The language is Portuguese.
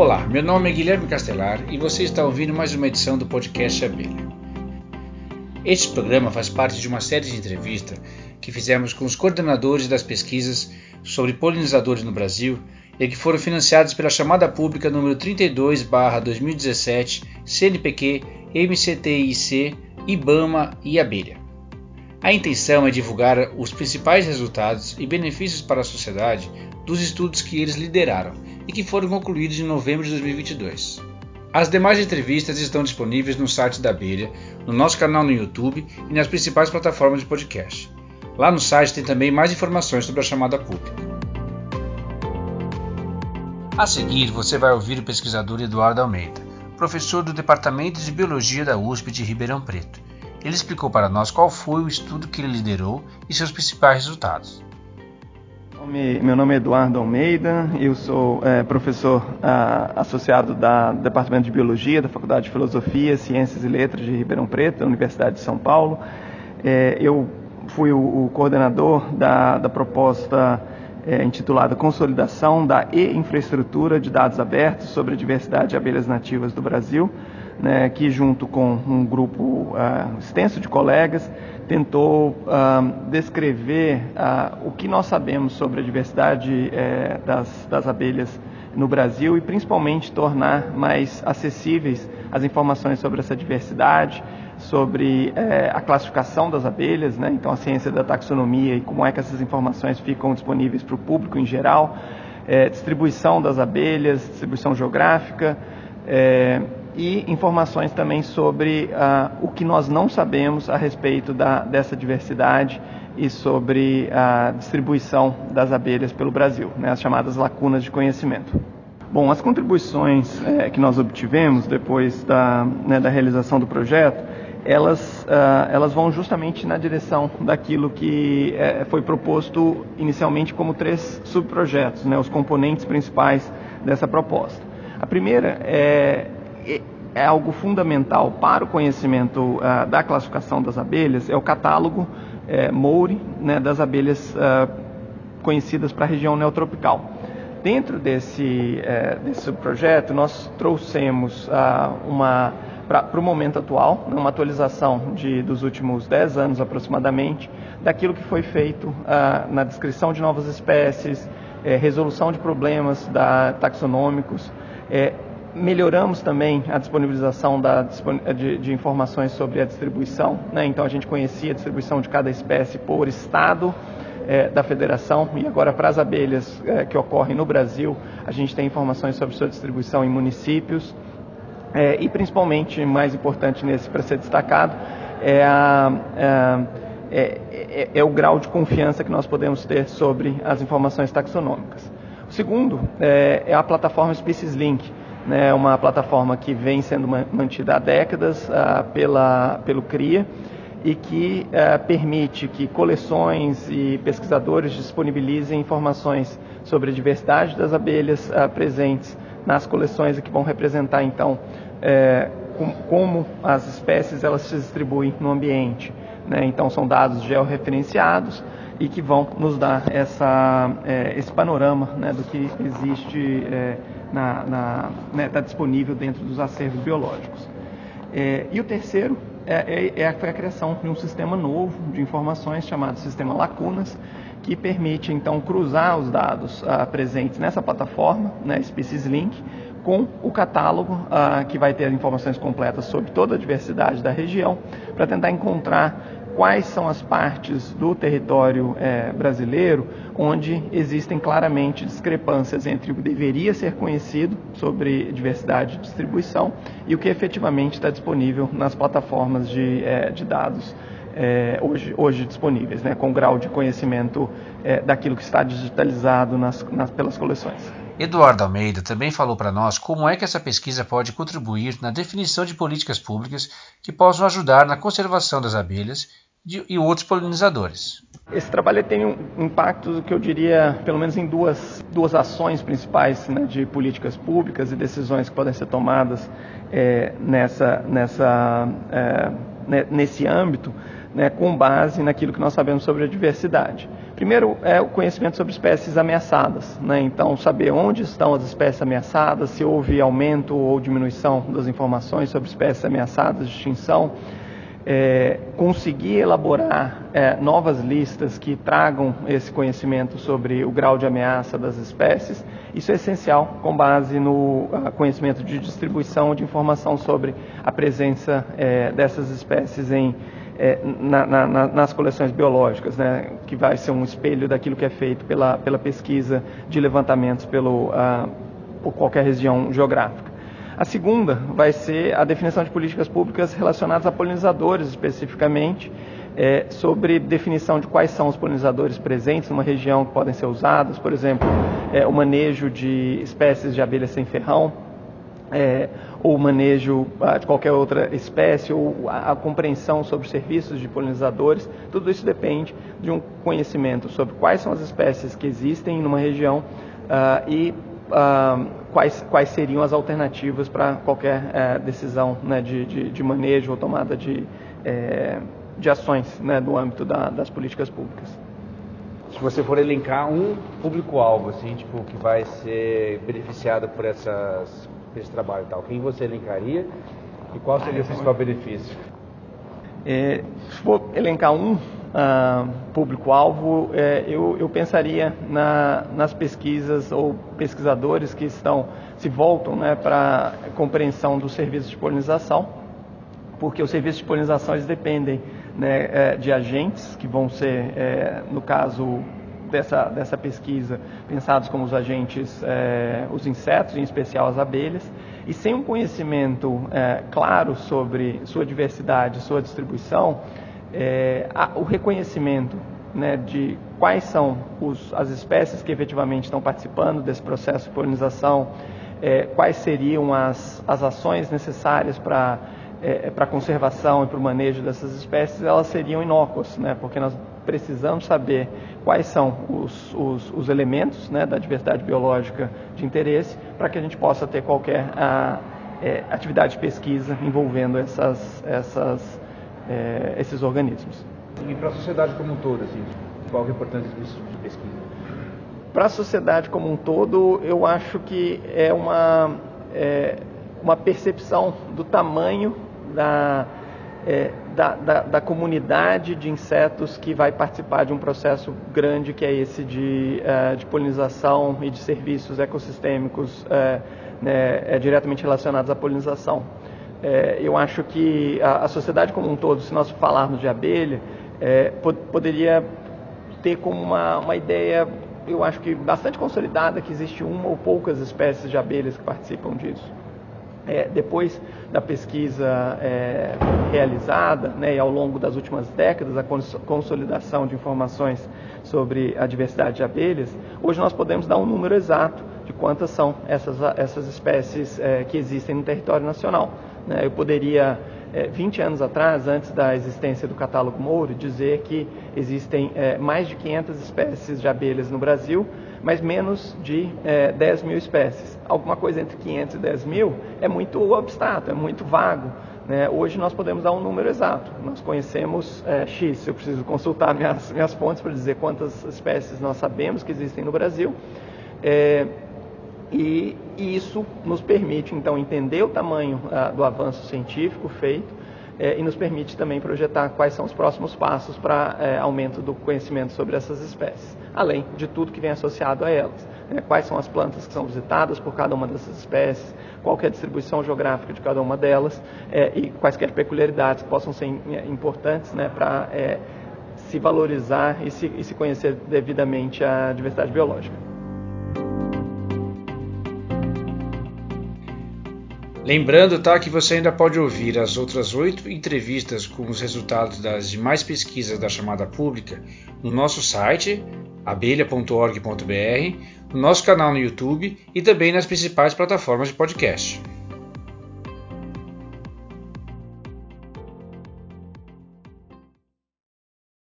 Olá, meu nome é Guilherme Castelar e você está ouvindo mais uma edição do podcast Abelha. Este programa faz parte de uma série de entrevistas que fizemos com os coordenadores das pesquisas sobre polinizadores no Brasil e que foram financiados pela chamada pública número 32/2017 CNPq, MCTIC, IBAMA e Abelha. A intenção é divulgar os principais resultados e benefícios para a sociedade dos estudos que eles lideraram e que foram concluídos em novembro de 2022. As demais entrevistas estão disponíveis no site da Abelha, no nosso canal no YouTube e nas principais plataformas de podcast. Lá no site tem também mais informações sobre a chamada pública. A seguir, você vai ouvir o pesquisador Eduardo Almeida, professor do Departamento de Biologia da USP de Ribeirão Preto. Ele explicou para nós qual foi o estudo que ele liderou e seus principais resultados. Meu nome é Eduardo Almeida, eu sou é, professor associado da, do Departamento de Biologia da Faculdade de Filosofia, Ciências e Letras de Ribeirão Preto, da Universidade de São Paulo. É, eu fui o, o coordenador da, da proposta é, intitulada Consolidação da E-Infraestrutura de Dados Abertos sobre a Diversidade de Abelhas Nativas do Brasil, né, que junto com um grupo uh, extenso de colegas tentou uh, descrever uh, o que nós sabemos sobre a diversidade eh, das, das abelhas no Brasil e principalmente tornar mais acessíveis as informações sobre essa diversidade, sobre eh, a classificação das abelhas, né? então a ciência da taxonomia e como é que essas informações ficam disponíveis para o público em geral, eh, distribuição das abelhas, distribuição geográfica, e informações também sobre uh, o que nós não sabemos a respeito da, dessa diversidade e sobre a distribuição das abelhas pelo Brasil, né, as chamadas lacunas de conhecimento. Bom, as contribuições é, que nós obtivemos depois da, né, da realização do projeto, elas, uh, elas vão justamente na direção daquilo que é, foi proposto inicialmente como três subprojetos, né, os componentes principais dessa proposta. A primeira é é algo fundamental para o conhecimento uh, da classificação das abelhas, é o catálogo é, Moure né, das abelhas uh, conhecidas para a região neotropical. Dentro desse, é, desse projeto, nós trouxemos uh, uma para o momento atual, né, uma atualização de, dos últimos 10 anos aproximadamente, daquilo que foi feito na descrição de novas espécies, é, resolução de problemas da, taxonômicos, é, melhoramos também a disponibilização da, de, de, informações sobre a distribuição. Né? Então a gente conhecia a distribuição de cada espécie por estado é, da federação e agora para as abelhas é, que ocorrem no Brasil a gente tem informações sobre sua distribuição em municípios é, e principalmente mais importante nesse para ser destacado é, a, é, é, é, o grau de confiança que nós podemos ter sobre as informações taxonômicas. O segundo é, a plataforma Species Link né, uma plataforma que vem sendo mantida há décadas uh, pela, pelo CRIA e que uh, permite que coleções e pesquisadores disponibilizem informações sobre a diversidade das abelhas uh, presentes nas coleções e que vão representar então eh, com, como as espécies elas se distribuem no ambiente. Né? Então são dados georreferenciados e que vão nos dar essa, eh, esse panorama né, do que existe eh, na, na, né, tá disponível dentro dos acervos biológicos. É, e o terceiro é, é, é, foi a criação de um sistema novo de informações chamado Sistema Lacunas, que permite então cruzar os dados ah, presentes nessa plataforma, né, Species Link, com o catálogo ah, que vai ter informações completas sobre toda a diversidade da região, para tentar encontrar quais são as partes do território é, brasileiro onde existem claramente discrepâncias entre o que deveria ser conhecido sobre diversidade de distribuição e o que efetivamente está disponível nas plataformas de, é, de dados é, hoje, hoje, disponíveis, né, com grau de conhecimento é, daquilo que está digitalizado nas, nas, pelas coleções. Eduardo Almeida também falou para nós como é que essa pesquisa pode contribuir na definição de políticas públicas que possam ajudar na conservação das abelhas de, e outros polinizadores. Esse trabalho tem um impacto que eu diria, pelo menos em duas, duas ações principais né, de políticas públicas e decisões que podem ser tomadas é, nessa, nessa, é, nesse âmbito, né, com base naquilo que nós sabemos sobre a diversidade. Primeiro é o conhecimento sobre espécies ameaçadas, né? então saber onde estão as espécies ameaçadas, se houve aumento ou diminuição das informações sobre espécies ameaçadas de extinção, é, conseguir elaborar é, novas listas que tragam esse conhecimento sobre o grau de ameaça das espécies, isso é essencial com base no conhecimento de distribuição de informação sobre a presença é, dessas espécies em é, na, na, nas coleções biológicas, né, que vai ser um espelho daquilo que é feito pela, pela pesquisa de levantamentos pelo, ah, por qualquer região geográfica. A segunda vai ser a definição de políticas públicas relacionadas a polinizadores especificamente, é, sobre definição de quais são os polinizadores presentes numa região que podem ser usados, por exemplo, é, o manejo de espécies de abelhas sem ferrão, é, ou manejo ah, de qualquer outra espécie, ou a, a, compreensão sobre serviços de polinizadores, tudo isso depende de um conhecimento sobre quais são as espécies que existem numa região ah, e ah, quais, quais seriam as alternativas para qualquer eh, decisão né, de, de, de, manejo ou tomada de, eh, de ações né, no âmbito da, das políticas públicas. Se você for elencar um público-alvo, assim, tipo, que vai ser beneficiado por essas esse trabalho e tal, quem você elencaria e qual seria o principal benefício? É, se for elencar um uh, público-alvo, é, eu, eu, pensaria na, nas pesquisas ou pesquisadores que estão se voltam né, para a compreensão dos serviços de polinização, porque os serviços de polinização eles dependem né, é, de agentes que vão ser, é, no caso dessa, dessa pesquisa pensados como os agentes, os insetos, em especial as abelhas, e sem um conhecimento claro sobre sua diversidade, sua distribuição, é, o reconhecimento né, de quais são os, as espécies que efetivamente estão participando desse processo de polinização, quais seriam as, as ações necessárias para é, para a conservação e para o manejo dessas espécies, elas seriam inócuas, né? porque nós precisamos saber quais são os, os, os elementos né, da diversidade biológica de interesse para que a gente possa ter qualquer a, é, atividade de pesquisa envolvendo essas, essas, é, esses organismos. E para a sociedade como um todo, assim, qual é a importância disso de pesquisa? Para a sociedade como um todo, eu acho que é uma, é, uma percepção do tamanho da, é, da, da, da, comunidade de insetos que vai participar de um processo grande que é esse de, é, de polinização e de serviços ecossistêmicos é, né, diretamente relacionados à polinização. É, eu acho que a, a, sociedade como um todo, se nós falarmos de abelha, é, pod poderia ter como uma, uma ideia, eu acho que bastante consolidada, que existe uma ou poucas espécies de abelhas que participam disso. É, depois da pesquisa é, realizada né, e ao longo das últimas décadas, a consolidação de informações sobre a diversidade de abelhas, hoje nós podemos dar um número exato de quantas são essas, essas espécies é, que existem no território nacional. Né? Eu poderia, é, 20 anos atrás, antes da existência do catálogo Mouro, dizer que existem é, mais de 500 espécies de abelhas no Brasil, mas menos de é, 10 mil espécies. Alguma coisa entre 500 e 10 mil é muito abstrato, é muito vago. Né? Hoje nós podemos dar um número exato. Nós conhecemos é, X, eu preciso consultar minhas, minhas fontes para dizer quantas espécies nós sabemos que existem no Brasil. É, e, isso nos permite, então, entender o tamanho ah, do avanço científico feito é, e nos permite também projetar quais são os próximos passos para é, aumento do conhecimento sobre essas espécies além de tudo que vem associado a elas. Né? Quais são as plantas que são visitadas por cada uma dessas espécies, qual é a distribuição geográfica de cada uma delas é, e quaisquer peculiaridades que possam ser é, importantes né, para é, se valorizar e se, e se conhecer devidamente a diversidade biológica. Lembrando tá, que você ainda pode ouvir as outras oito entrevistas com os resultados das demais pesquisas da chamada pública no nosso site abelha.org.br, no nosso canal no YouTube e também nas principais plataformas de podcast.